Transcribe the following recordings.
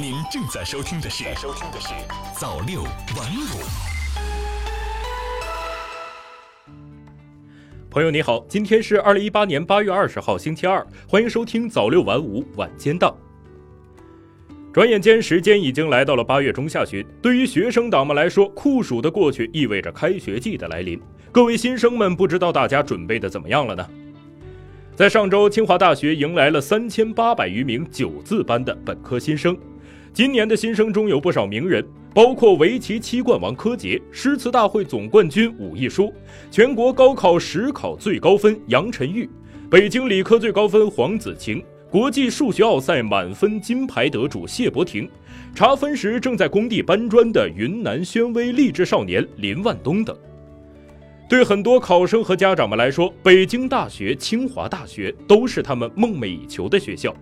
您正在收听的是《收听的是早六晚五》。朋友你好，今天是二零一八年八月二十号，星期二，欢迎收听早六晚五晚间档。转眼间，时间已经来到了八月中下旬。对于学生党们来说，酷暑的过去意味着开学季的来临。各位新生们，不知道大家准备的怎么样了呢？在上周，清华大学迎来了三千八百余名九字班的本科新生。今年的新生中有不少名人，包括围棋七冠王柯洁、诗词大会总冠军武亦姝、全国高考实考最高分杨晨玉、北京理科最高分黄子晴。国际数学奥赛满分金牌得主谢博廷，查分时正在工地搬砖的云南宣威励志少年林万东等。对很多考生和家长们来说，北京大学、清华大学都是他们梦寐以求的学校。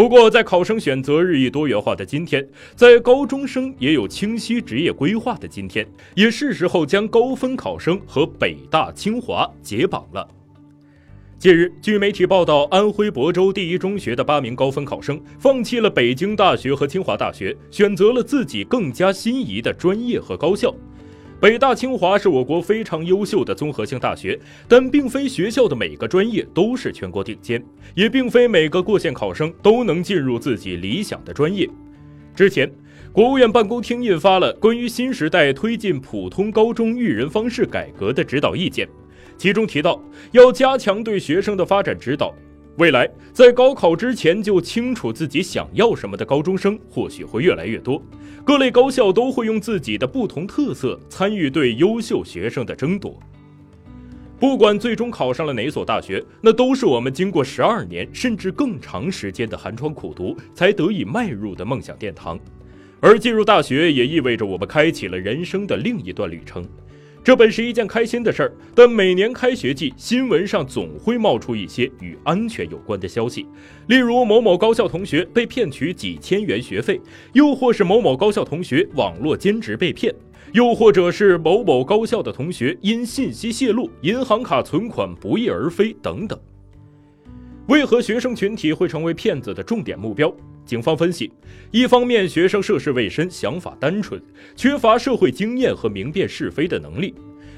不过，在考生选择日益多元化的今天，在高中生也有清晰职业规划的今天，也是时候将高分考生和北大、清华解绑了。近日，据媒体报道，安徽亳州第一中学的八名高分考生放弃了北京大学和清华大学，选择了自己更加心仪的专业和高校。北大、清华是我国非常优秀的综合性大学，但并非学校的每个专业都是全国顶尖，也并非每个过线考生都能进入自己理想的专业。之前，国务院办公厅印发了关于新时代推进普通高中育人方式改革的指导意见。其中提到，要加强对学生的发展指导。未来，在高考之前就清楚自己想要什么的高中生，或许会越来越多。各类高校都会用自己的不同特色参与对优秀学生的争夺。不管最终考上了哪所大学，那都是我们经过十二年甚至更长时间的寒窗苦读才得以迈入的梦想殿堂。而进入大学，也意味着我们开启了人生的另一段旅程。这本是一件开心的事儿，但每年开学季，新闻上总会冒出一些与安全有关的消息，例如某某高校同学被骗取几千元学费，又或是某某高校同学网络兼职被骗，又或者是某某高校的同学因信息泄露，银行卡存款不翼而飞等等。为何学生群体会成为骗子的重点目标？警方分析，一方面学生涉世未深，想法单纯，缺乏社会经验和明辨是非的能力。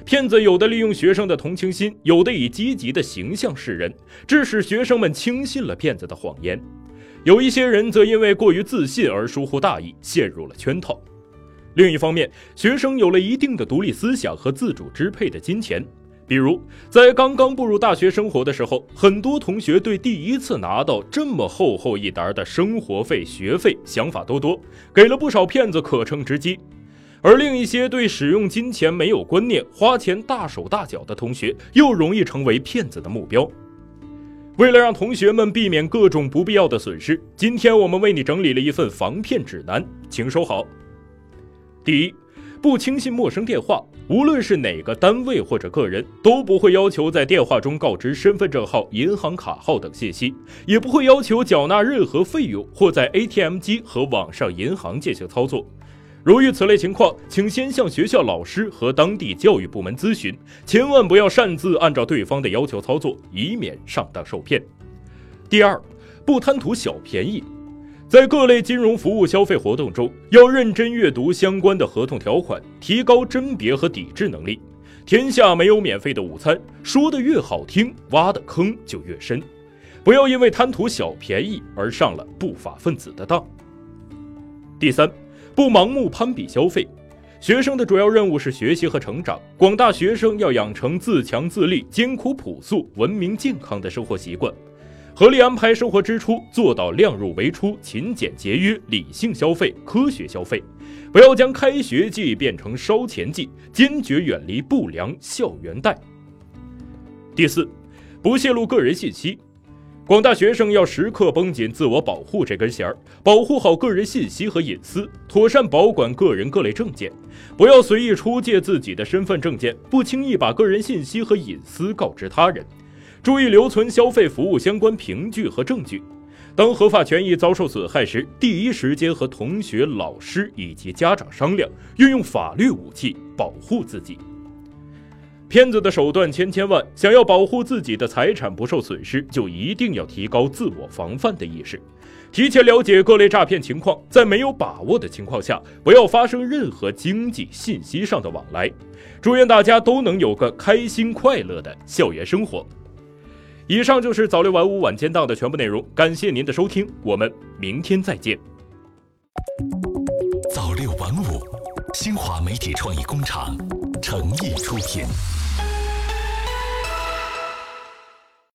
骗子有的利用学生的同情心，有的以积极的形象示人，致使学生们轻信了骗子的谎言。有一些人则因为过于自信而疏忽大意，陷入了圈套。另一方面，学生有了一定的独立思想和自主支配的金钱。比如，在刚刚步入大学生活的时候，很多同学对第一次拿到这么厚厚一沓的生活费、学费想法多多，给了不少骗子可乘之机；而另一些对使用金钱没有观念、花钱大手大脚的同学，又容易成为骗子的目标。为了让同学们避免各种不必要的损失，今天我们为你整理了一份防骗指南，请收好。第一。不轻信陌生电话，无论是哪个单位或者个人，都不会要求在电话中告知身份证号、银行卡号等信息，也不会要求缴纳任何费用或在 ATM 机和网上银行进行操作。如遇此类情况，请先向学校老师和当地教育部门咨询，千万不要擅自按照对方的要求操作，以免上当受骗。第二，不贪图小便宜。在各类金融服务消费活动中，要认真阅读相关的合同条款，提高甄别和抵制能力。天下没有免费的午餐，说的越好听，挖的坑就越深。不要因为贪图小便宜而上了不法分子的当。第三，不盲目攀比消费。学生的主要任务是学习和成长，广大学生要养成自强自立、艰苦朴素、文明健康的生活习惯。合理安排生活支出，做到量入为出、勤俭节约、理性消费、科学消费，不要将开学季变成烧钱季，坚决远离不良校园贷。第四，不泄露个人信息，广大学生要时刻绷紧自我保护这根弦儿，保护好个人信息和隐私，妥善保管个人各类证件，不要随意出借自己的身份证件，不轻易把个人信息和隐私告知他人。注意留存消费服务相关凭据和证据，当合法权益遭受损害时，第一时间和同学、老师以及家长商量，运用法律武器保护自己。骗子的手段千千万，想要保护自己的财产不受损失，就一定要提高自我防范的意识。提前了解各类诈骗情况，在没有把握的情况下，不要发生任何经济信息上的往来。祝愿大家都能有个开心快乐的校园生活。以上就是早六晚五晚间档的全部内容，感谢您的收听，我们明天再见。早六晚五，新华媒体创意工厂诚意出品。